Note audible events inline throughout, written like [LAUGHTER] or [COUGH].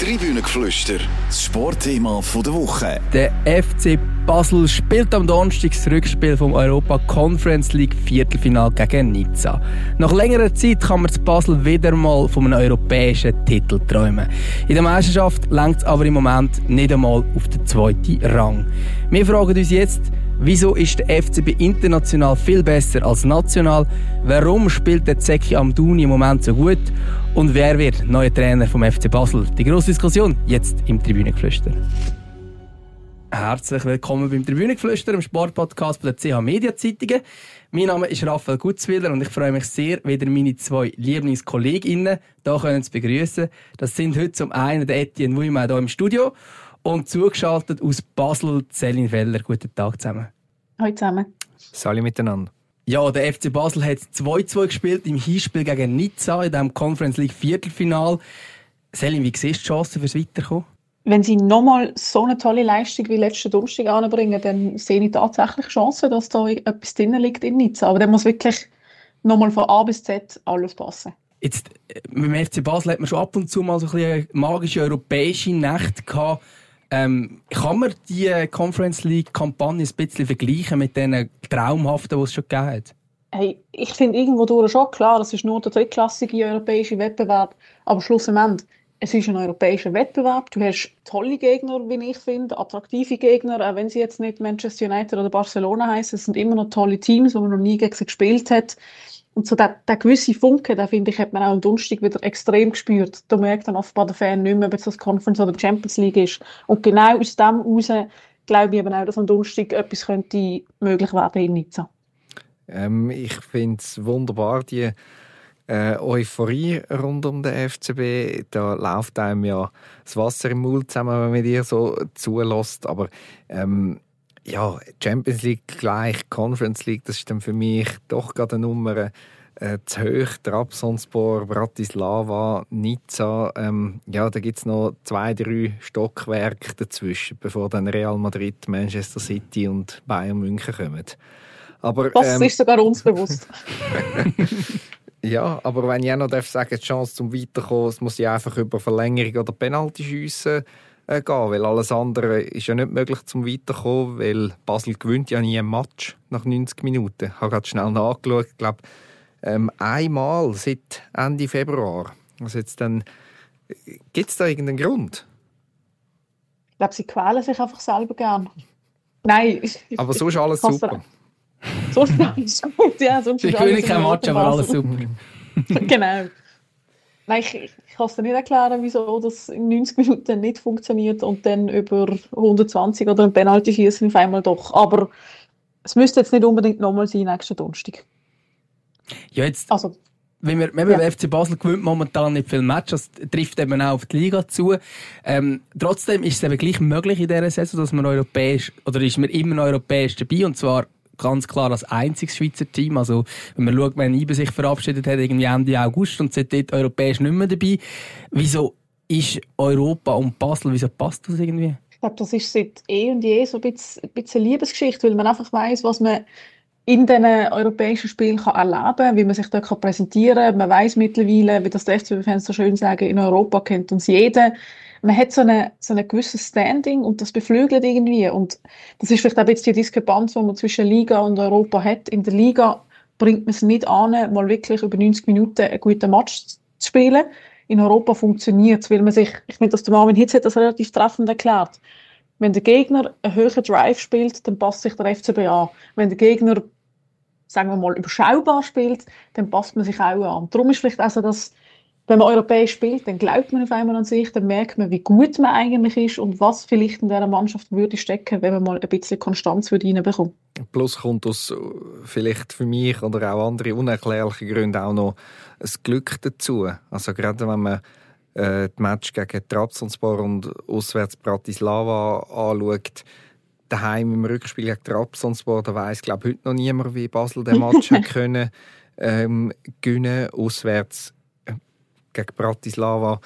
Tribünengeflüster, das Sportthema der Woche. Der FC Basel spielt am Donnerstag das Rückspiel vom Europa Conference League Viertelfinal gegen Nizza. Nach längerer Zeit kann man zu Basel wieder mal von einem europäischen Titel träumen. In der Meisterschaft längt es aber im Moment nicht einmal auf den zweiten Rang. Wir fragen uns jetzt, Wieso ist der FCB international viel besser als national? Warum spielt der Zeki Amdouni im Moment so gut? Und wer wird neuer Trainer vom FC Basel? Die grosse Diskussion jetzt im Tribünengeflüster. Herzlich willkommen beim Tribünengeflüster, dem Sportpodcast der CH Media Zeitungen. Mein Name ist Raphael Gutzwiller und ich freue mich sehr, wieder meine zwei Lieblingskolleginnen hier zu begrüßen. Das sind heute zum einen der Etienne Wuimann hier im Studio und zugeschaltet aus Basel, Celine Feller. Guten Tag zusammen. Hallo zusammen. Salut miteinander. Ja, der FC Basel hat 2-2 gespielt im Hinspiel gegen Nizza in dem Conference League Viertelfinal. Celine, wie siehst du die Chancen fürs Weiterkommen? Wenn sie nochmal so eine tolle Leistung wie letzten Donnerstag anbringen, dann sehe ich tatsächlich Chancen, dass da etwas drin liegt in Nizza. Aber dann muss wirklich nochmal von A bis Z alles passen. Jetzt, äh, mit dem FC Basel hat man schon ab und zu mal so ein bisschen magische europäische Nächte gehabt. Ähm, kann man die Conference League-Kampagne ein bisschen vergleichen mit den traumhaften, die es schon gegeben hat? Hey, ich finde irgendwo durch schon klar, es ist nur der drittklassige europäische Wettbewerb, aber schlussendlich, es ist ein europäischer Wettbewerb. Du hast tolle Gegner, wie ich finde, attraktive Gegner, auch wenn sie jetzt nicht Manchester United oder Barcelona heißen. Es sind immer noch tolle Teams, wo man noch nie gegen sie gespielt hat. Und so der, der gewisse Funke, den finde ich, hat man auch am Donnerstag wieder extrem gespürt. Da merkt dann offenbar der Fan nicht mehr, ob es das Conference oder Champions League ist. Und genau aus dem heraus glaube ich eben auch, dass am Donnerstag etwas könnte möglich werden in Nizza. Ähm, ich finde es wunderbar, die äh, Euphorie rund um den FCB. Da läuft einem ja das Wasser im Mund zusammen, wenn man dir so zulässt. Aber ähm, ja, Champions League gleich Conference League, das ist dann für mich doch gerade eine Nummer äh, zu hoch. Trabzonspor, Bratislava, Nizza, ähm, ja, da gibt es noch zwei, drei Stockwerke dazwischen, bevor dann Real Madrid, Manchester City und Bayern München kommen. Aber, das ähm, ist sogar uns bewusst. [LAUGHS] ja, aber wenn ich auch noch darf sagen, die Chance zum Weiterkommen, es muss ja einfach über Verlängerung oder Penalty schiessen äh, gehen, weil alles andere ist ja nicht möglich zum Weiterkommen, weil Basel gewinnt ja nie ein Match nach 90 Minuten. Ich habe gerade schnell nachgeschaut, ich glaube, ähm, einmal seit Ende Februar. Also jetzt dann, gibt es da irgendeinen Grund? Ich glaube, sie quälen sich einfach selber gern. Nein. Aber so ist alles super. Sonst ist alles gut, ja. Sonst sie gewinnen kein Match, aber alles super. genau. Nein, ich, ich kann es dir nicht erklären, wieso das in 90 Minuten nicht funktioniert und dann über 120 oder ein Penalty schießen auf einmal doch. Aber es müsste jetzt nicht unbedingt nochmal sein nächsten Donnerstag. Ja, jetzt. Also, wenn wir, wenn wir ja. FC Basel gewinnt momentan nicht viele Matches, das trifft eben auch auf die Liga zu. Ähm, trotzdem ist es eben gleich möglich in dieser Saison, dass man europäisch, oder ist man immer europäisch dabei, und zwar ganz klar als einziges Schweizer Team. Also, wenn man schaut, wenn IBE sich verabschiedet hat, irgendwie Ende August und seitdem europäisch nicht mehr dabei. Wieso ist Europa und Basel, wieso passt das irgendwie? Ich glaube, das ist seit eh und je so ein bisschen, ein bisschen Liebesgeschichte, weil man einfach weiß, was man in diesen europäischen Spielen kann erleben kann, wie man sich dort präsentieren kann. Man weiß mittlerweile, wie das die FCB-Fans so schön sagen, in Europa kennt uns jeder man hat so eine, so ein gewisses Standing und das beflügelt irgendwie. Und das ist vielleicht auch jetzt die Diskrepanz, die man zwischen Liga und Europa hat. In der Liga bringt man es nicht an, mal wirklich über 90 Minuten einen guten Match zu spielen. In Europa funktioniert es, weil man sich, ich finde, dass der Marvin Hitz hat das relativ treffend erklärt. Wenn der Gegner einen höheren Drive spielt, dann passt sich der FCB an. Wenn der Gegner, sagen wir mal, überschaubar spielt, dann passt man sich auch an. Darum ist vielleicht also das wenn man europäisch spielt, dann glaubt man auf einmal an sich, dann merkt man, wie gut man eigentlich ist und was vielleicht in dieser Mannschaft würde stecken, wenn man mal ein bisschen Konstanz würde reinbekommen. Plus kommt aus äh, vielleicht für mich oder auch andere unerklärliche Gründe auch noch ein Glück dazu. Also gerade wenn man äh, das Match gegen Trabzonspor und auswärts Bratislava anschaut, daheim im Rückspiel gegen Trabzonspor, da weiss glaube heute noch niemand, wie Basel den Match [LAUGHS] können ähm, gewinnen. Auswärts gegen Bratislava.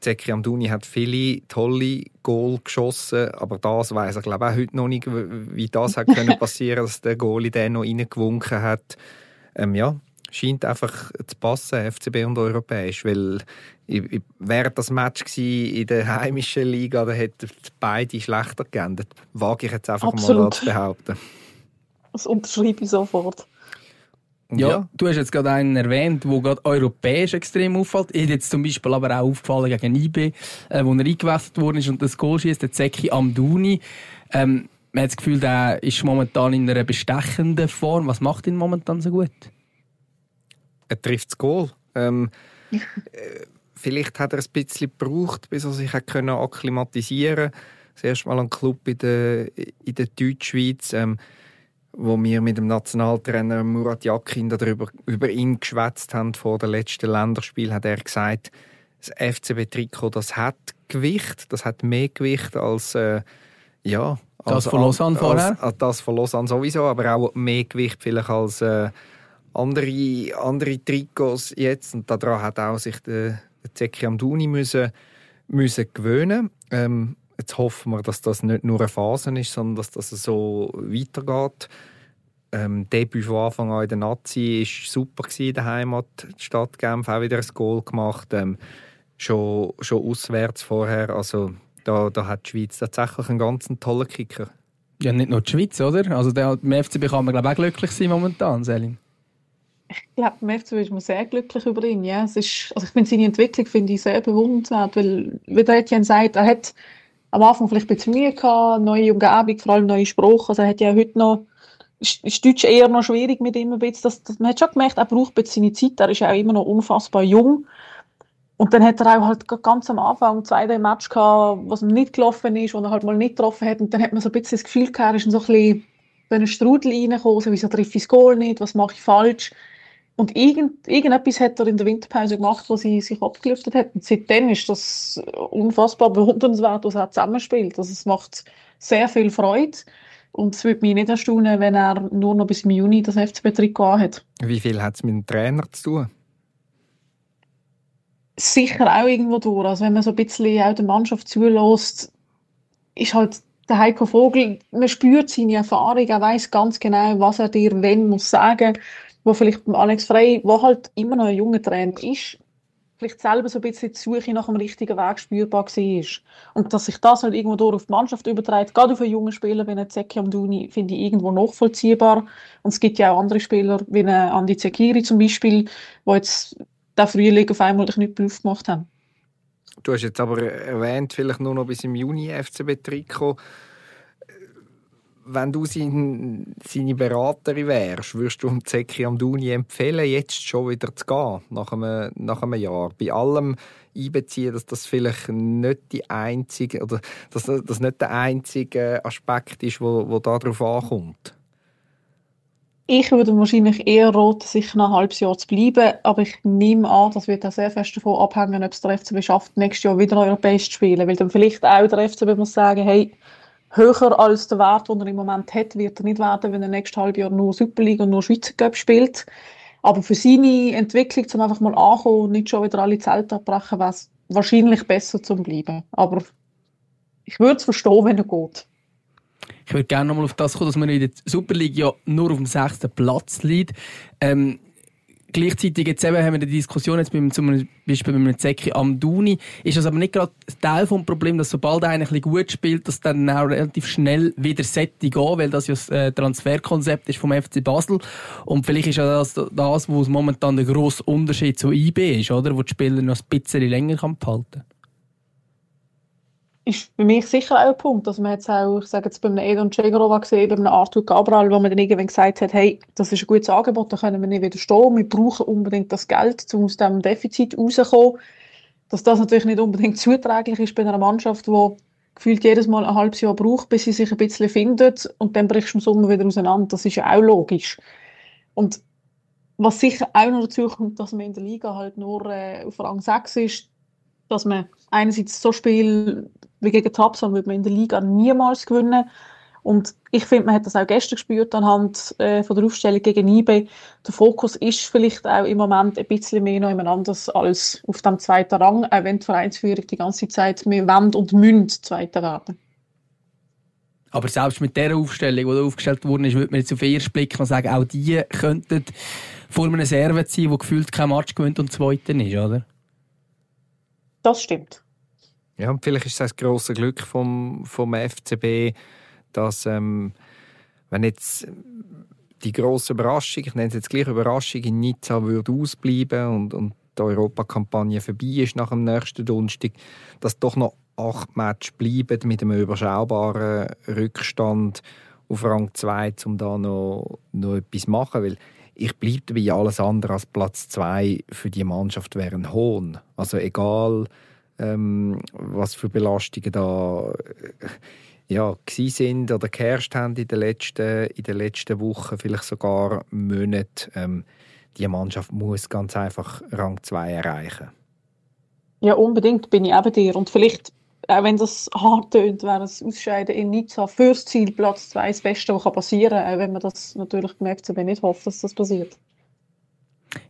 Zeki Amduni hat viele tolle Goal geschossen, aber das weiß ich glaube auch heute noch nicht, wie das hat können [LAUGHS] passieren, dass der Goalie den noch reingewunken hat. Ähm, ja, scheint einfach zu passen, FCB und europäisch, weil wäre das Match in der heimischen Liga, dann hätten beide schlechter geendet. Wage ich jetzt einfach Absolut. mal zu behaupten. Das unterschreibe ich sofort. Ja, ja, du hast jetzt gerade einen erwähnt, der gerade europäisch extrem auffällt. Ich jetzt zum Beispiel aber auch aufgefallen gegen IB, äh, wo er eingewechselt worden ist und das Goal schießt, der Zeki Amduni. Ähm, man hat das Gefühl, der ist momentan in einer bestechenden Form. Was macht ihn momentan so gut? Er trifft das Goal. Ähm, äh, vielleicht hat er ein bisschen gebraucht, bis er sich akklimatisieren konnte. Das erste Mal ein Club in der, in der Deutschschweiz. Ähm, wo wir mit dem Nationaltrainer Murat Yakin darüber über ihn geschwätzt haben vor dem letzten Länderspiel, hat er gesagt, das FCB-Trikot, das hat Gewicht, das hat mehr Gewicht als äh, ja das von Lausanne vorher. Als, das von Lausanne sowieso, aber auch mehr Gewicht vielleicht als äh, andere, andere Trikots jetzt. Und daran hat auch sich der, der Zeki Amdouni müssen, müssen gewöhnen. Ähm, Jetzt hoffen wir, dass das nicht nur eine Phase ist, sondern dass das so weitergeht. Ähm, Debüt von Anfang an in der Nazi war super in der Heimat. Die Stadt Genf auch wieder ein Goal gemacht. Ähm, schon, schon auswärts vorher. Also da, da hat die Schweiz tatsächlich einen ganz tollen Kicker. Ja, nicht nur die Schweiz, oder? Also der, im FCB kann man glaube ich, auch glücklich sein momentan, Selin. Ich glaube, im FCB ist man sehr glücklich über ihn. Ja. Es ist, also ich finde seine Entwicklung finde ich sehr bewundernswert, weil, wie der Etienne sagt, er hat am Anfang vielleicht ein bisschen Mühe gehabt, neue Umgebung, vor allem neue Sprache. Also er hat ja heute noch, ist, Deutsch eher noch schwierig mit ihm. Das, das, man hat schon gemerkt, er braucht seine Zeit. Er ist auch immer noch unfassbar jung. Und dann hat er auch halt ganz am Anfang zwei, drei Matches gehabt, was ihm nicht gelaufen ist, wo er halt mal nicht getroffen hat. Und dann hat man so ein bisschen das Gefühl gehabt, er ist so ein bisschen in einen Strudel reingekommen, so, wieso treffe ich das Goal nicht, was mache ich falsch? Und irgend, irgendetwas hat er in der Winterpause gemacht, wo sie sich abgelüftet hat. Und seitdem ist das unfassbar bewundernswert, was er zusammenspielt. Also es macht sehr viel Freude. Und es würde mich nicht erstaunen, wenn er nur noch bis im Juni das FCB-Trikot hat. Wie viel hat es mit dem Trainer zu tun? Sicher auch irgendwo durch. Also wenn man so ein bisschen auch der Mannschaft zulässt, ist halt der Heiko Vogel, man spürt seine Erfahrung, er weiß ganz genau, was er dir wenn muss sagen wo vielleicht Alex Frey, wo halt immer noch ein junger Trainer ist, vielleicht selber so ein bisschen die Suche nach dem richtigen Weg spürbar war. Und dass sich das halt irgendwo durch auf die Mannschaft überträgt, gerade auf einen jungen Spieler wie einen Zeki Amdouni, finde ich irgendwo nachvollziehbar. Und es gibt ja auch andere Spieler, wie Andi Zekiri zum Beispiel, die jetzt den Frühling auf einmal nicht Beruf gemacht haben. Du hast jetzt aber erwähnt, vielleicht nur noch bis im Juni FCB-Trikot wenn du sein, seine Beraterin wärst, würdest du Zeki Amdouni empfehlen, jetzt schon wieder zu gehen, nach einem, nach einem Jahr? Bei allem einbeziehen, dass das vielleicht nicht die einzige, oder dass das nicht der einzige Aspekt ist, wo, wo darauf ankommt? Ich würde wahrscheinlich eher raten, sicher noch ein halbes Jahr zu bleiben, aber ich nehme an, das wird auch sehr fest davon abhängen, ob es der FCB schafft, nächstes Jahr wieder europäisch zu spielen, weil dann vielleicht auch der FCB muss sagen, hey, höher als der Wert, den er im Moment hat, wird er nicht werden, wenn er nächstes halbe Jahr nur Superliga und nur Schweizer Cup spielt. Aber für seine Entwicklung, um einfach mal ankommen und nicht schon wieder alle Zelte abbrechen, wäre es wahrscheinlich besser zum bleiben. Aber ich würde es verstehen, wenn er geht. Ich würde gerne nochmal auf das kommen, dass man in der Superliga ja nur auf dem sechsten Platz liegt. Ähm, Gleichzeitig jetzt eben haben wir die Diskussion jetzt beim, zum Beispiel mit einem Zeki Amduni. Ist das aber nicht gerade Teil des Problems, dass sobald einer ein bisschen gut spielt, dass dann auch relativ schnell wieder Sätze gehen, weil das ja das äh, Transferkonzept ist vom FC Basel. Und vielleicht ist ja das, das wo momentan der grosse Unterschied zu IB ist, oder? Wo die Spieler noch ein bisschen länger behalten kann ist für mich sicher auch ein Punkt. Also man hat es auch, ich sage jetzt bei einem Edon Cegarova gesehen, bei einem Arthur Cabral, wo man dann irgendwann gesagt hat, hey, das ist ein gutes Angebot, da können wir nicht widerstehen, wir brauchen unbedingt das Geld, um aus diesem Defizit rauszukommen. Dass das natürlich nicht unbedingt zuträglich ist bei einer Mannschaft, die gefühlt jedes Mal ein halbes Jahr braucht, bis sie sich ein bisschen findet und dann bricht du im Sommer wieder auseinander. Das ist ja auch logisch. Und was sicher auch noch dazu kommt, dass man in der Liga halt nur äh, auf Rang 6 ist, dass man einerseits so Spiel wie gegen Trabzon würde man in der Liga niemals gewinnen. Und ich finde, man hat das auch gestern gespürt anhand äh, von der Aufstellung gegen IB. Der Fokus ist vielleicht auch im Moment ein bisschen mehr noch anders als auf dem zweiten Rang, auch wenn die Vereinsführung die ganze Zeit mehr Wand und Münd zweiter werden. Aber selbst mit der Aufstellung, die aufgestellt worden ist, würde man jetzt auf den ersten Blick noch sagen, auch die könnten vor einem Serve sein, der gefühlt kein Match gewinnt und Zweiter ist, oder? Das stimmt. Ja, vielleicht ist das das grosse Glück vom, vom FCB, dass ähm, wenn jetzt die grosse Überraschung, ich nenne es jetzt gleich Überraschung, in Nizza würde ausbleiben und, und die Europakampagne vorbei ist nach dem nächsten Donnerstag, dass doch noch acht Matches bleiben mit einem überschaubaren Rückstand auf Rang 2, um da noch, noch etwas machen. Weil ich bleibe dabei, alles andere als Platz 2 für die Mannschaft wäre ein Hohn. Also egal, ähm, was für Belastungen da äh, ja, sind oder geherrscht haben in den letzten, in den letzten Wochen, vielleicht sogar Monaten. Ähm, die Mannschaft muss ganz einfach Rang 2 erreichen. Ja, unbedingt bin ich eben dir. Und vielleicht, auch wenn das hart tönt, wäre das Ausscheiden in Nizza fürs Ziel Platz 2 das Beste, was passieren kann, auch wenn man das natürlich gemerkt hat, nicht hofft, dass das passiert.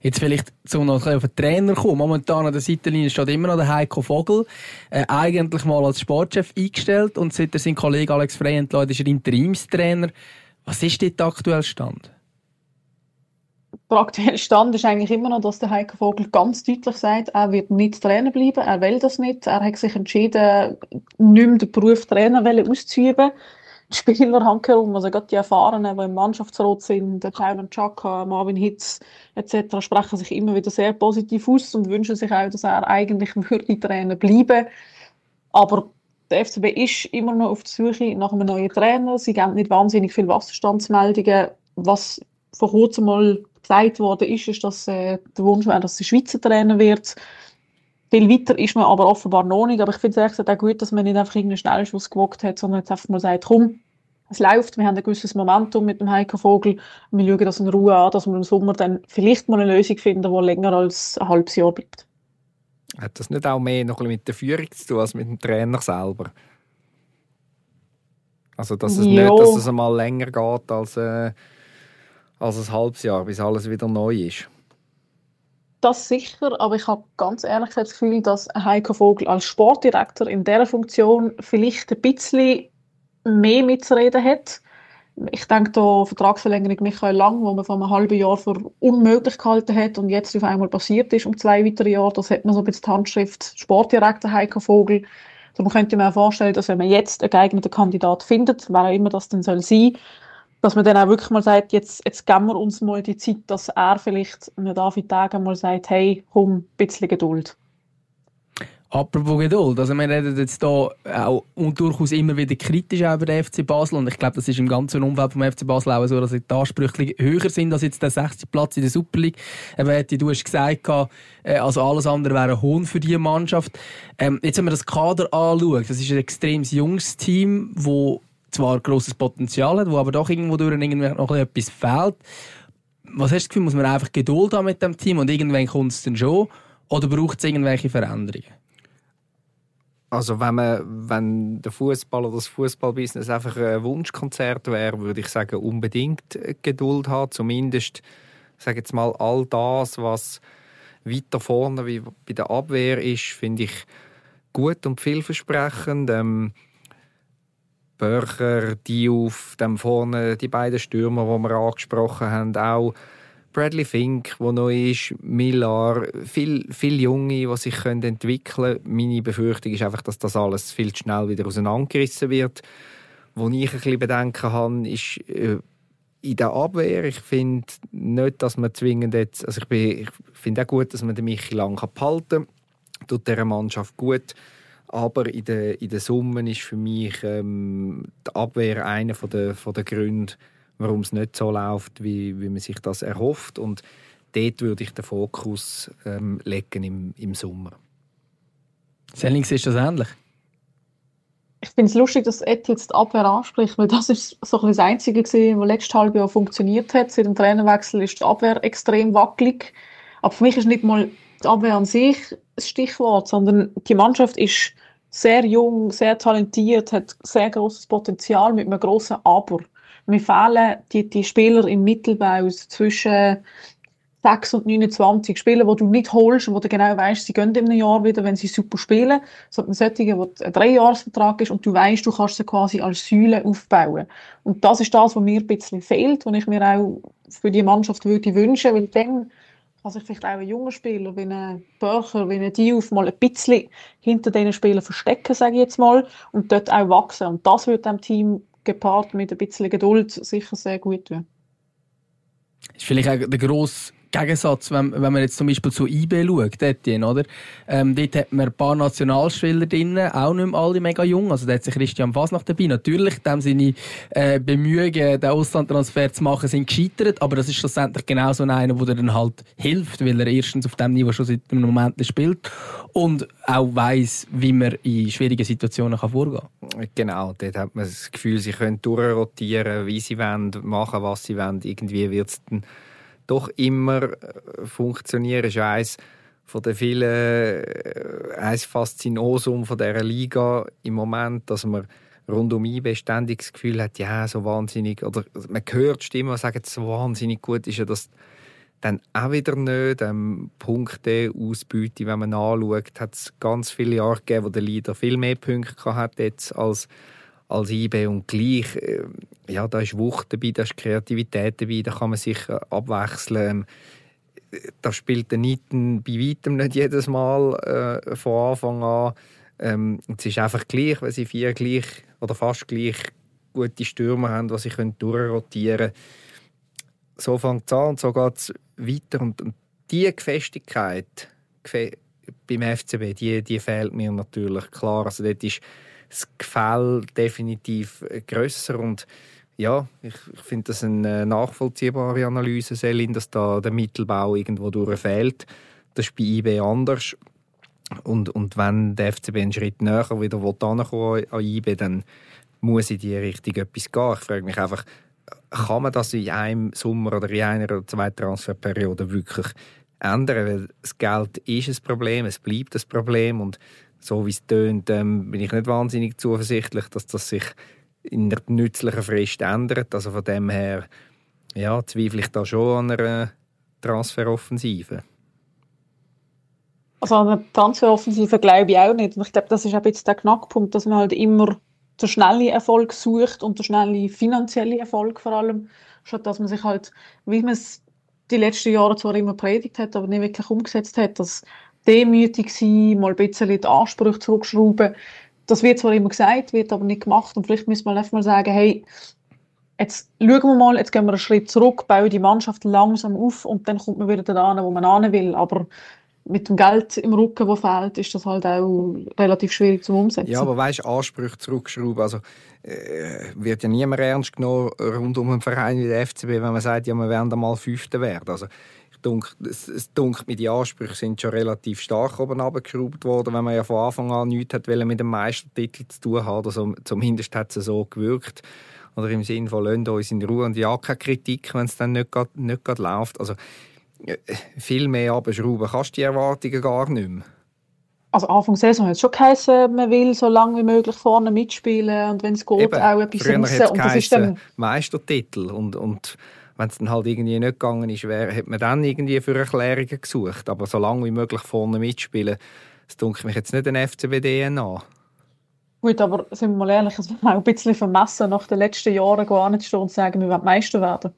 Jetzt vielleicht zum noch auf den Trainer kommen. Momentan an der Seitenlinie steht immer noch der Heiko Vogel. Äh, eigentlich mal als Sportchef eingestellt und seit er seinen Kollegen Alex Frey entlädt, ist er Interimstrainer. Was ist dort der aktuelle Stand? Der aktuelle Stand ist eigentlich immer noch, dass der Heiko Vogel ganz deutlich sagt, er wird nicht Trainer bleiben, er will das nicht. Er hat sich entschieden, nicht mehr den Beruf Trainer auszuüben. Die Spieler handherum, also gerade die Erfahrenen, die im Mannschaftsrat sind, der Jalen Chaka, Marvin Hitz etc., sprechen sich immer wieder sehr positiv aus und wünschen sich auch, dass er eigentlich würde Trainer bleiben. Aber der FCB ist immer noch auf der Suche nach einem neuen Trainer. Sie geben nicht wahnsinnig viele Wasserstandsmeldungen, was vor kurzem mal gesagt worden ist, ist, dass äh, der Wunsch wäre, dass sie Schweizer Trainer wird. Viel weiter ist man aber offenbar noch nicht. Aber ich finde es auch gut, dass man nicht einfach irgendeinen Schnellschuss gewagt hat, sondern jetzt einfach mal sagt, komm, es läuft, wir haben ein gewisses Momentum mit dem Heiko Vogel. Wir schauen das in Ruhe an, dass wir im Sommer dann vielleicht mal eine Lösung finden, die länger als ein halbes Jahr bleibt. Hat das nicht auch mehr noch mit der Führung zu tun als mit dem Trainer selber? Also, dass es jo. nicht, dass es einmal länger geht als... Äh als ein halbes Jahr, bis alles wieder neu ist. Das sicher, aber ich habe ganz ehrlich das Gefühl, dass Heiko Vogel als Sportdirektor in dieser Funktion vielleicht ein bisschen mehr mitzureden hat. Ich denke da Vertragsverlängerung Michael Lang, wo man vor einem halben Jahr für unmöglich gehalten hat und jetzt auf einmal passiert ist um zwei weitere Jahre. Das hat man so ein bisschen die Handschrift Sportdirektor Heiko Vogel. Man könnte mir auch vorstellen, dass wenn man jetzt einen geeigneten Kandidat findet, wer auch immer das denn soll sein, dass man dann auch wirklich mal sagt, jetzt, jetzt geben wir uns mal die Zeit, dass er vielleicht einem David Tage mal sagt, hey, komm, ein bisschen Geduld. Apropos Geduld, also wir reden jetzt hier auch und durchaus immer wieder kritisch über den FC Basel und ich glaube, das ist im ganzen Umfeld vom FC Basel auch so, dass die Ansprüche höher sind als jetzt der 60. Platz in der Super League. Eben, du hast gesagt, äh, also alles andere wäre ein Hohn für diese Mannschaft. Ähm, jetzt, wenn man das Kader anschaut, das ist ein extrem junges Team, das zwar grosses Potenzial hat, wo aber doch irgendwo durch irgendwie noch etwas fehlt. Was hast du das Gefühl, muss man einfach Geduld haben mit dem Team und irgendwann kommt es dann schon? Oder braucht es irgendwelche Veränderungen? Also wenn, man, wenn der Fußball oder das Fußballbusiness einfach ein Wunschkonzert wäre, würde ich sagen, unbedingt Geduld haben. Zumindest, sage jetzt mal, all das, was weiter vorne wie bei der Abwehr ist, finde ich gut und vielversprechend. Ähm, Börcher, Diouf, dann vorne die beiden Stürmer, die wir angesprochen haben, auch Bradley Fink, der noch ist, Millar, viele viel Junge, die sich entwickeln können. Meine Befürchtung ist einfach, dass das alles viel zu schnell wieder auseinandergerissen wird. Wo ich ein bisschen Bedenken habe, ist äh, in der Abwehr. Ich finde nicht, dass man zwingend jetzt, also ich, ich finde auch gut, dass man den Michi lang behalten kann. Tut dieser Mannschaft gut. Aber in der, in der Summe ist für mich ähm, die Abwehr einer von der, von der Gründe, warum es nicht so läuft, wie, wie man sich das erhofft. Und dort würde ich den Fokus ähm, legen im, im Sommer. Sellings ist das ähnlich? Ich finde es lustig, dass Ed jetzt die Abwehr anspricht, weil das ist so ein das Einzige gewesen, was letztes halbe Jahr funktioniert hat. Seit dem Trainerwechsel ist die Abwehr extrem wackelig. Aber für mich ist nicht mal die Abwehr an sich Stichwort, sondern die Mannschaft ist sehr jung, sehr talentiert, hat sehr großes Potenzial mit einem großen Aber. Mir fehlen die, die Spieler im Mittelbau zwischen 6 und 29 Spieler, die du nicht holst und wo du genau weißt, sie gehen in einem Jahr wieder, wenn sie super spielen, sondern solche, wo ein Dreijahresvertrag ist und du weißt, du kannst sie quasi als Säule aufbauen. Und das ist das, was mir ein bisschen fehlt, was ich mir auch für die Mannschaft würde wünschen, weil dann kann sich vielleicht auch ein junger Spieler wie ein Börcher, wie ein Diouf mal ein bisschen hinter diesen Spielern verstecken, sage ich jetzt mal, und dort auch wachsen. Und das wird dem Team gepaart mit ein bisschen Geduld sicher sehr gut tun. Ist vielleicht auch der grosse Gegensatz, wenn, wenn man jetzt zum Beispiel zu IB schaut, dort, oder? Ähm, dort hat man ein paar Nationalspieler drin, auch nicht mehr alle mega jung. Also da hat sich Christian Fasnacht dabei. Natürlich, dem seine äh, Bemühungen, den Auslandtransfer zu machen, sind gescheitert, aber das ist schlussendlich genau so einer, der dann halt hilft, weil er erstens auf dem Niveau schon seit einem Moment spielt und auch weiss, wie man in schwierigen Situationen kann vorgehen kann. Genau, dort hat man das Gefühl, sie können durchrotieren, wie sie wollen, machen, was sie wollen. Irgendwie wird es dann doch immer äh, funktionieren. Das ist eines von den vielen äh, eins Faszinosum von dieser Liga im Moment, dass man rund um IB ständig das Gefühl hat, ja, so wahnsinnig, oder man hört Stimmen, die sagen, so wahnsinnig gut ist ja das dann auch wieder nicht. Ähm, Punkte, Ausbeute, wenn man anschaut, hat es ganz viele Jahre gegeben, wo der Leader viel mehr Punkte hat jetzt als als IB und gleich, äh, ja, da ist Wucht dabei, da ist Kreativität dabei, da kann man sich äh, abwechseln. Da spielt der Nitten bei weitem nicht jedes Mal äh, von Anfang an. Ähm, es ist einfach gleich, weil sie vier gleich oder fast gleich gute Stürmer haben, die sie können durchrotieren können. So fängt es an und so geht es weiter. Und, und diese Gefestigkeit beim FCB, die, die fehlt mir natürlich klar. Also dort ist das Gefälle definitiv grösser und ja, ich, ich finde das eine nachvollziehbare Analyse, Selin, dass da der Mittelbau irgendwo durch fehlt. Das ist bei IB anders. Und, und wenn der FCB einen Schritt näher wieder ankommen an IB, dann muss in die Richtung etwas gehen. Ich frage mich einfach, kann man das in einem Sommer oder in einer oder zwei Transferperioden wirklich ändern? Weil das Geld ist ein Problem, es bleibt ein Problem und so wie es tönt, ähm, bin ich nicht wahnsinnig zuversichtlich, dass das sich in der nützlichen Frist ändert. Also von dem her ja, zweifle ich da schon an einer Transferoffensive. Also an einer Transferoffensive glaube ich auch nicht. Und ich glaube, das ist auch jetzt der Knackpunkt, dass man halt immer den schnellen Erfolg sucht und den schnellen finanziellen Erfolg vor allem, statt dass man sich halt, wie man es die letzten Jahre zwar immer predigt hat, aber nicht wirklich umgesetzt hat, dass demütig sein, mal ein bisschen die Ansprüche zurückschrauben. Das wird zwar immer gesagt, wird aber nicht gemacht. Und vielleicht müssen wir einfach mal sagen, hey, jetzt schauen wir mal, jetzt gehen wir einen Schritt zurück, bauen die Mannschaft langsam auf und dann kommt man wieder da wo man hin will. Aber mit dem Geld im Rücken, das fehlt, ist das halt auch relativ schwierig zu umsetzen. Ja, aber weißt, Ansprüche zurückschrauben, also äh, wird ja niemand ernst genommen rund um einen Verein wie der FCB, wenn man sagt, ja, wir werden mal Fünfter werden. Also Dunk, es, es dunkelt mir, die Ansprüche sind schon relativ stark oben abgeschraubt worden, wenn man ja von Anfang an nichts hat mit dem Meistertitel zu tun hat. Also zumindest hat es so gewirkt. Oder im Sinne von, lasst uns in Ruhe und ja, keine Kritik, wenn es dann nicht grad, nicht grad läuft. Also äh, viel mehr abschrauben kannst du die Erwartungen gar nicht mehr. Also Anfang der Saison hat es schon geheißen, man will so lange wie möglich vorne mitspielen und wenn es geht, Eben, auch etwas raus. Und das ist dann Meistertitel und, und wenn es dann halt irgendwie nicht gegangen ist, wäre, hat man dann irgendwie für Erklärungen gesucht. Aber so lange wie möglich vorne mitspielen, das dunkelt mich jetzt nicht ein FCB-DNA. Gut, aber sind wir mal ehrlich, es wäre auch ein bisschen vermessen, nach den letzten Jahren gar nicht stehen und sagen, wir wollen Meister werden.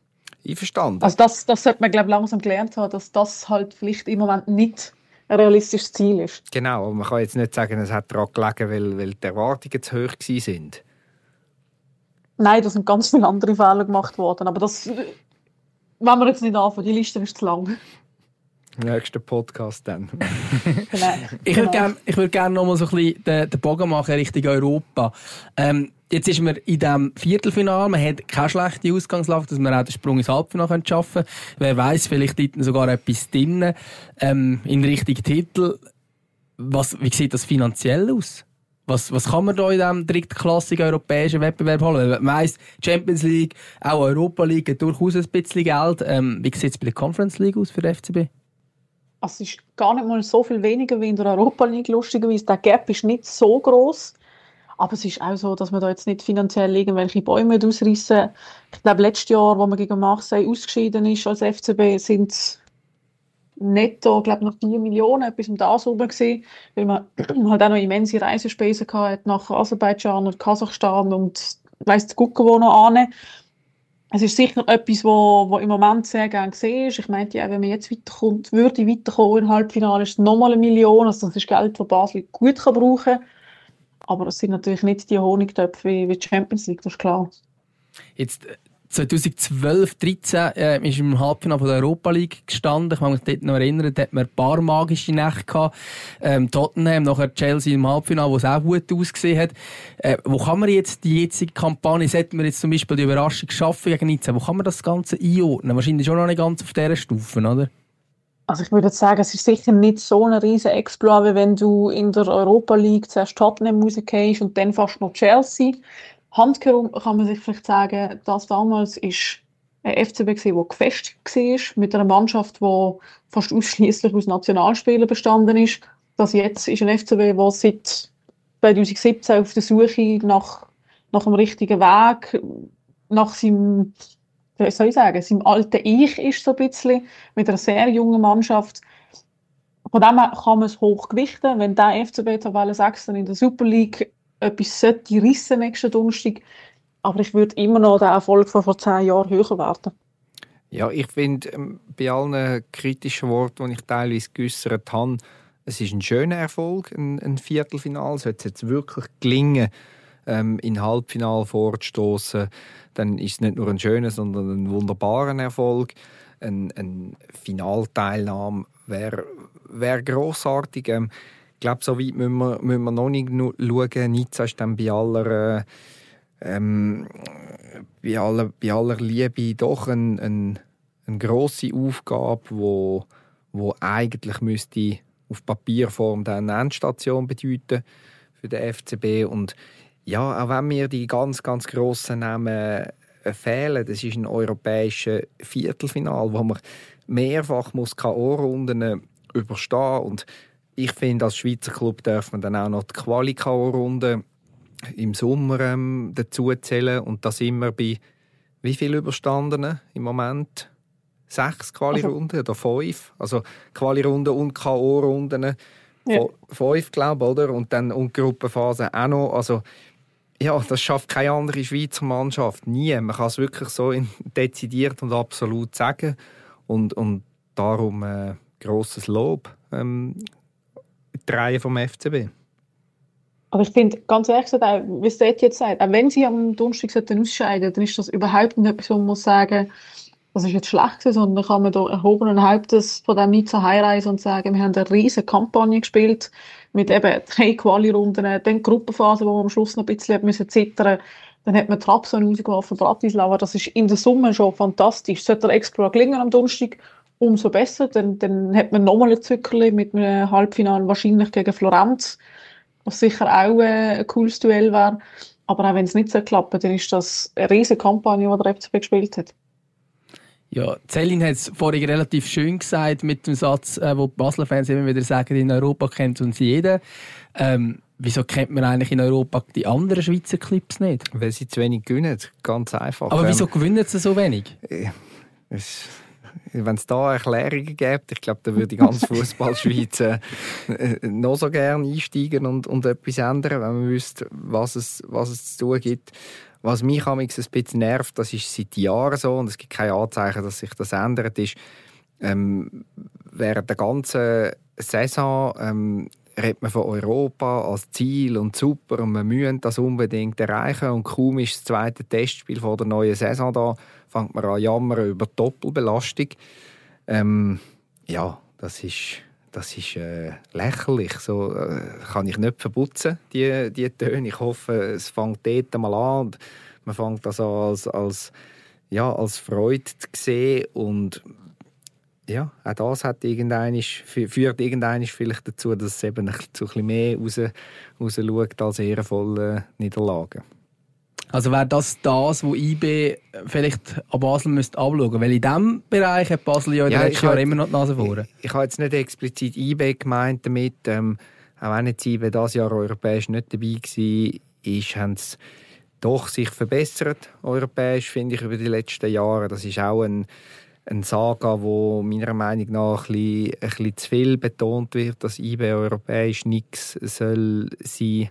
Einverstanden. Also das, das sollte man, glaube ich, langsam gelernt haben, dass das halt vielleicht im Moment nicht ein realistisches Ziel ist. Genau, aber man kann jetzt nicht sagen, es hat daran gelegen, weil, weil die Erwartungen zu hoch sind. Nein, da sind ganz viele andere Fehler gemacht worden, aber das wenn wir jetzt nicht anfangen, die Liste ist zu lang. Nächster Podcast dann. genau. Ich würde gerne würd gern noch mal so ein bisschen den, den Bogen machen Richtung Europa. Ähm, jetzt ist man in diesem Viertelfinale, man hat keine schlechte Ausgangslage, dass man auch den Sprung ins Halbfinale schaffen könnte. Wer weiß, vielleicht dort sogar etwas drin ähm, in Richtung Titel. Was, wie sieht das finanziell aus? Was, was kann man da in diesem drittklassigen europäischen Wettbewerb holen? Man weiss, Champions League, auch Europa League durchaus ein bisschen Geld. Ähm, wie sieht es bei der Conference League aus für den FCB? Also es ist gar nicht mal so viel weniger wie in der Europa League, lustigerweise. Der Gap ist nicht so groß. Aber es ist auch so, dass man da jetzt nicht finanziell irgendwelche Bäume ausreißen. Ich glaube, letztes Jahr, wo man gegen Marseille ausgeschieden ist als FCB, sind netto, glaube noch 4 Millionen, etwas um das herum gewesen, weil man halt auch noch immense Reisespesen hatte nach Aserbaidschan und Kasachstan und weiss zu gucken, wo noch ane. Es ist sicher etwas, wo, wo im Moment sehr gerne gesehen ist. Ich meinte ja, wenn man jetzt weiterkommt, würde weiterkommen im Halbfinale, ist es nochmal eine Million. Also das ist Geld, das Basel gut kann brauchen kann. Aber es sind natürlich nicht die Honigtöpfe wie, wie die Champions League, das ist klar. Jetzt 2012, 2013 äh, ist im Halbfinale der Europa League gestanden. Ich kann mich dort noch erinnern, da hat man ein paar magische Nächte gehabt. Ähm, Tottenham, nachher Chelsea im Halbfinale, wo es auch gut ausgesehen hat. Äh, wo kann man jetzt die jetzige Kampagne, sollten wir jetzt zum Beispiel die Überraschung schaffen gegen Nizza, wo kann man das Ganze einordnen? Wahrscheinlich schon noch nicht ganz auf dieser Stufe, oder? Also ich würde sagen, es ist sicher nicht so ein riesen Exploit, wie wenn du in der Europa League zuerst Tottenham rauskommst und dann fast noch Chelsea. Handkerum kann man sich vielleicht sagen, das damals ist ein FCB gewesen, der gefestigt war, mit einer Mannschaft, die fast ausschließlich aus Nationalspielern bestanden ist. Das jetzt ist ein FCB, der seit 2017 auf der Suche nach, nach dem richtigen Weg, nach seinem, wie soll ich sagen, seinem alten Ich ist so ein bisschen, mit einer sehr jungen Mannschaft. Von dem kann man es hochgewichten, wenn der FCB Tabelle 6 in der Super League etwas sollte rissen nächsten Donnerstag. Aber ich würde immer noch den Erfolg von vor zehn Jahren höher werden. Ja, ich finde, ähm, bei allen kritischen Worten, die ich teilweise geäußert habe, es ist ein schöner Erfolg, ein, ein Viertelfinal. Sollte es jetzt wirklich gelingen, ähm, in Halbfinal vorzustoßen, dann ist es nicht nur ein schöner, sondern ein wunderbarer Erfolg. Ein, ein Finalteilnahme wäre wär grossartig. Ähm, glaube, so weit müssen wir, müssen wir noch nicht schauen. Nizza ist dann bei aller, ähm, bei aller, bei aller Liebe doch eine ein, ein grosse Aufgabe, wo, wo eigentlich müsste auf Papierform eine Endstation bedeuten für den FCB. Und ja, auch wenn mir die ganz, ganz grossen Namen äh, fehlen, das ist ein europäisches Viertelfinal, wo man mehrfach K.O.-Runden überstehen muss ich finde, als Schweizer Club darf man dann auch noch die Quali-Runde im Sommer ähm, dazu zählen. Und da sind wir bei wie viel Überstandenen im Moment? Sechs Quali-Runden oder fünf? Also Quali-Runden und K.O.-Runden. Ja. Fünf, glaube ich, oder? Und dann und Gruppenphase auch noch. Also, ja, das schafft keine andere Schweizer Mannschaft. Nie. Man kann es wirklich so [LAUGHS] dezidiert und absolut sagen. Und, und darum äh, grosses Lob ähm, die Reihe vom FCB. Aber ich finde, ganz ehrlich gesagt, auch, wie es jetzt sagt, auch wenn sie am Donnerstag ausscheiden dann ist das überhaupt nicht etwas, wo man muss sagen, das ist jetzt schlecht gewesen, sondern kann man da erhobenen Hauptes von dem Nizza heimreisen und sagen, wir haben eine riesige Kampagne gespielt mit eben drei Quali-Runden, dann die Gruppenphase, wo man am Schluss noch ein bisschen müssen zittern dann hat man Trabzon rausgeworfen, Bratislava, das ist in der Summe schon fantastisch. Sollte der Explore gelingen am Donnerstag, umso besser. Dann, dann hat man nochmal ein Zückerli mit einem Halbfinale wahrscheinlich gegen Florenz, was sicher auch äh, ein cooles Duell wäre. Aber auch wenn es nicht so klappt, dann ist das eine riesige Kampagne, die der FCB gespielt hat. Ja, Zellin hat es vorhin relativ schön gesagt mit dem Satz, äh, wo die Basler-Fans immer wieder sagen, in Europa kennt uns jeder. Ähm, wieso kennt man eigentlich in Europa die anderen Schweizer Clips nicht? Weil sie zu wenig gewinnen, ganz einfach. Aber wieso ähm, gewinnen sie so wenig? Es wenn es da Erklärungen gibt, ich glaube, dann würde die ganze [LAUGHS] Fußballschweiz äh, noch so gerne einsteigen und, und etwas ändern, wenn man wüsste, was es, was es zu tun gibt. Was mich ein bisschen nervt, das ist seit Jahren so und es gibt keine Anzeichen, dass sich das ändert, ist, ähm, während der ganzen Saison ähm, redet man von Europa als Ziel und super und wir müssen das unbedingt erreichen und kaum ist das zweite Testspiel vor der neuen Saison da, fängt man an jammern über Doppelbelastung. Ähm, ja, das ist, das ist äh, lächerlich. So äh, kann ich nicht verputzen, die, die Töne. Ich hoffe, es fängt dort mal an und man fängt das an als, als, ja, als Freude zu sehen und ja, auch das hat führt irgendein vielleicht dazu, dass es eben ein bisschen mehr raus, raus schaut als ehrenvolle Niederlagen. Also wäre das das, was IB vielleicht an Basel müsste abschauen Weil in diesem Bereich hat Basel ja in den ja, letzten Jahren immer noch die Nase vor. Ich, ich, habe jetzt nicht explizit IB gemeint damit, ähm, auch wenn jetzt IB dieses Jahr europäisch nicht dabei war, ist, haben sie doch sich verbessert, europäisch, finde ich, über die letzten Jahre. Das ist auch ein eine Saga, wo meiner Meinung nach ein bisschen, ein bisschen zu viel betont wird, dass IB europäisch nichts soll sein.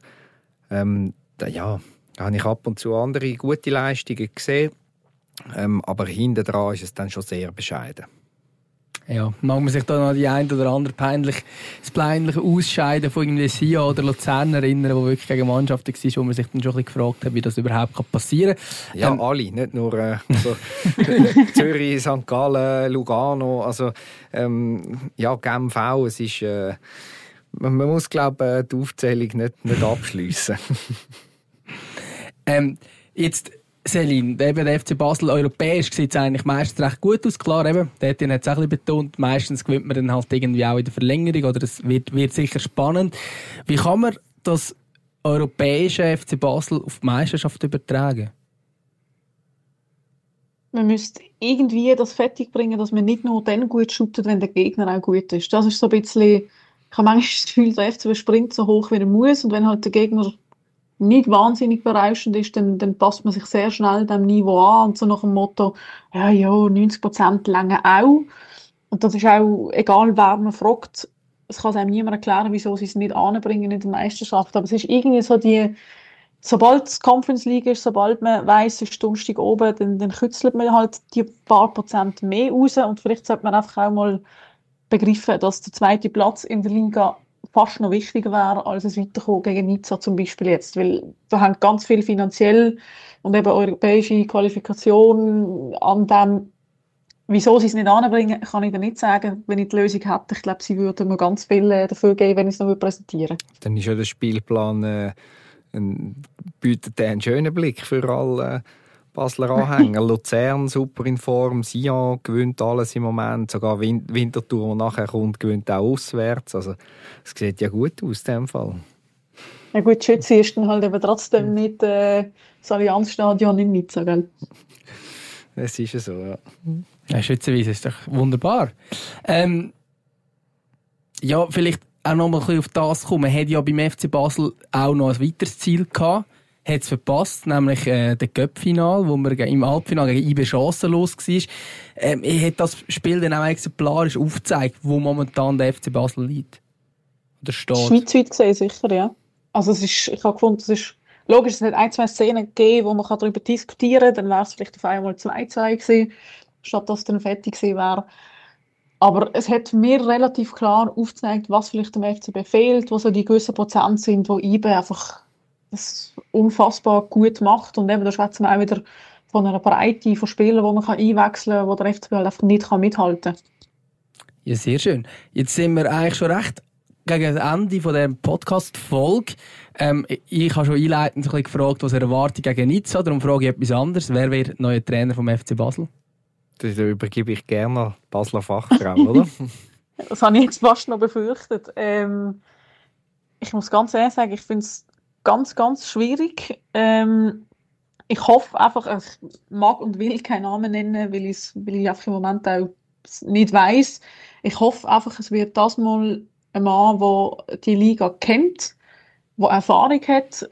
Ähm, da, ja, da habe ich ab und zu andere gute Leistungen gesehen, ähm, aber hinten dran ist es dann schon sehr bescheiden. Ja, mag man sich da noch die ein oder andere peinlich, das peinliche Ausscheiden von irgendwie Sia oder Luzern erinnern, wo wirklich gegen Mannschaften war, wo man sich dann schon ein bisschen gefragt hat, wie das überhaupt passieren kann? Ja, ähm, alle, nicht nur äh, [LAUGHS] also, [LAUGHS] Zürich, St. Gallen, Lugano, also ähm, ja, Genf auch, es ist... Äh, man, muss, glaube ich, die Aufzählung nicht, nicht abschliessen. [LAUGHS] ähm, jetzt Selin, eben der FC Basel europäisch sieht es eigentlich meistens recht gut aus. Klar, eben, der hat es auch betont, meistens gewinnt man dann halt irgendwie auch in der Verlängerung oder es wird, wird sicher spannend. Wie kann man das europäische FC Basel auf die Meisterschaft übertragen? Man müsste irgendwie das fertig bringen, dass man nicht nur dann gut shootet, wenn der Gegner auch gut ist. Das ist so ein bisschen, ich habe manchmal das Gefühl, der FC springt so hoch, wie er muss und wenn halt der Gegner nicht wahnsinnig berauschend ist, dann, dann passt man sich sehr schnell dem Niveau an und so nach dem Motto, ja, ja, 90 Prozent länger auch. Und das ist auch, egal wer man fragt, es kann einem niemand erklären, wieso sie es nicht anbringen in der Meisterschaft. Aber es ist irgendwie so die, sobald es Conference League ist, sobald man weiß, es ist Donnerstag oben, dann, dann kützelt man halt die paar Prozent mehr raus und vielleicht sollte man einfach auch mal begreifen, dass der zweite Platz in der Liga fast noch wichtiger wäre, als es Weiterkommen gegen Nizza zum Beispiel jetzt. Weil da hängt ganz viel finanziell und eben europäische Qualifikation an dem, wieso sie es nicht anbringen, kann ich dir nicht sagen. Wenn ich die Lösung hätte, ich glaube, sie würden mir ganz viel äh, dafür geben, wenn ich es noch präsentieren würde. Dann ist ja der Spielplan, äh, ein, bietet einen schönen Blick für alle Basler Anhänger. [LAUGHS] Luzern super in Form, Sion gewinnt alles im Moment, sogar Winterthur, die nachher kommt, gewinnt auch auswärts. Also es sieht ja gut aus in dem Fall. Ja gut, Schütze ist dann halt eben trotzdem nicht äh, das Allianzstadion in Nizza, gell? Es ist ja so, ja. ja Schützenweise ist doch wunderbar. Ähm, ja, vielleicht auch noch mal ein bisschen auf das kommen. Man hat ja beim FC Basel auch noch ein weiteres Ziel gehabt hat es verpasst, nämlich äh, das Cup-Final, wo man im Halbfinale gegen IB chancenlos war. Ähm, hat das Spiel dann auch exemplarisch aufgezeigt, wo momentan der FC Basel liegt. Oder steht. Schweizweit gesehen sicher, ja. Also es ist, ich habe gefunden, es ist logisch, es hat ein, zwei Szenen gegeben, wo man darüber diskutieren kann, dann wäre es vielleicht auf einmal 2-2 gewesen, statt dass es dann fertig gewesen wäre. Aber es hat mir relativ klar aufgezeigt, was vielleicht dem FCB fehlt, wo so die gewissen Prozent sind, wo IBE einfach das unfassbar gut macht. Und eben, da schwätzen wir auch wieder von einer Breite von Spielern, die man kann einwechseln kann, wo der FCB halt einfach nicht mithalten kann. Ja, sehr schön. Jetzt sind wir eigentlich schon recht gegen das Ende von dieser Podcast-Folge. Ähm, ich habe schon einleitend ein bisschen gefragt, was er erwartet gegen Nizza. Darum frage ich etwas anderes. Wer wird neuer Trainer vom FC Basel? Das übergebe ich gerne Basler Fachfrau, oder? [LAUGHS] das habe ich jetzt fast noch befürchtet. Ähm, ich muss ganz ehrlich sagen, ich finde es ganz, ganz schwierig. Ähm, ich hoffe einfach, ich mag und will keinen Namen nennen, weil, weil ich einfach im Moment auch nicht weiß. Ich hoffe einfach, es wird das mal ein Mann, der die Liga kennt, der Erfahrung hat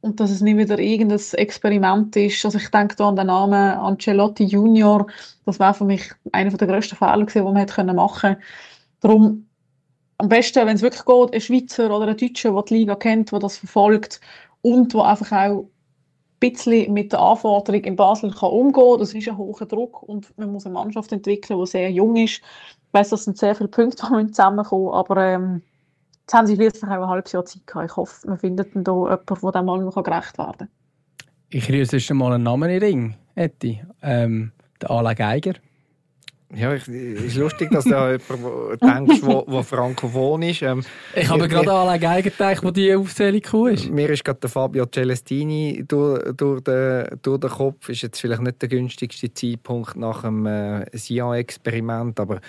und dass es nicht wieder irgendein Experiment ist. Also ich denke da an den Namen Ancelotti Junior. Das war für mich einer der grössten Fehler, die man hätte machen können. Darum am besten, wenn es wirklich geht, ein Schweizer oder ein Deutscher, der die Liga kennt, der das verfolgt und der einfach auch ein bisschen mit der Anforderung in Basel kann umgehen kann. Das ist ein hoher Druck und man muss eine Mannschaft entwickeln, die sehr jung ist. Ich weiss, das sind sehr viele Punkte, [LAUGHS] die zusammenkommen aber ähm, jetzt haben sie schließlich auch ein halbes Jahr Zeit gehabt. Ich hoffe, man findet dann da jemanden, der dem mal noch gerecht werden kann. Ich rühre sonst mal einen Namen in den Ring, Etti. Ähm, der Alain Geiger. Ja, es ist lustig, dass da jemand denkst, wo, wo frankophon ist. Ähm, ich habe gerade an alle Geigen gedacht, wo die Aufzählung ist. Mir ist gerade der Fabio Celestini durch, durch, den, durch den Kopf. Ist jetzt vielleicht nicht der günstigste Zeitpunkt nach dem äh, Sion-Experiment, aber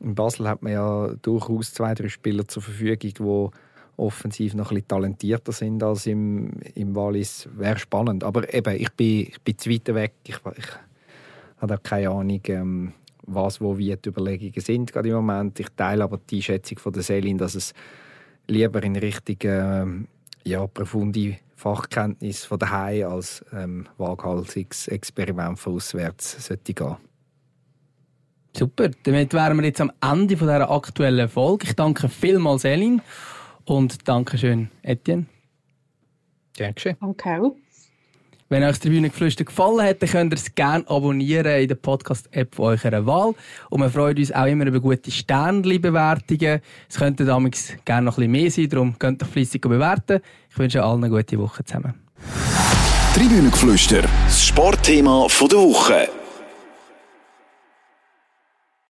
in Basel hat man ja durchaus zwei, drei Spieler zur Verfügung, die offensiv noch ein bisschen talentierter sind als im, im Wallis. Wäre spannend. Aber eben, ich bin, ich bin zu weit weg. Ich, ich habe keine Ahnung. Ähm, was, wo, wie die Überlegungen sind gerade im Moment. Ich teile aber die Schätzung von der Selin, dass es lieber in Richtung äh, ja, profunde Fachkenntnis von daheim als ähm, waghalsiges Experiment von auswärts sollte gehen. Super, damit wären wir jetzt am Ende von dieser aktuellen Folge. Ich danke vielmals Elin und danke schön Etienne. Dankeschön. Danke auch. Wenn euch die Tribünengeflüster gefallen hat, dann könnt ihr es gerne abonnieren in der Podcast-App eurer Wahl. Und wir freuen uns auch immer über gute Sternchen-Bewertungen. Es könnte damals gerne noch ein bisschen mehr sein, darum könnt ihr fleissig bewerten. Ich wünsche allen eine gute Woche zusammen. Tribünengeflüster, das Sportthema der Woche.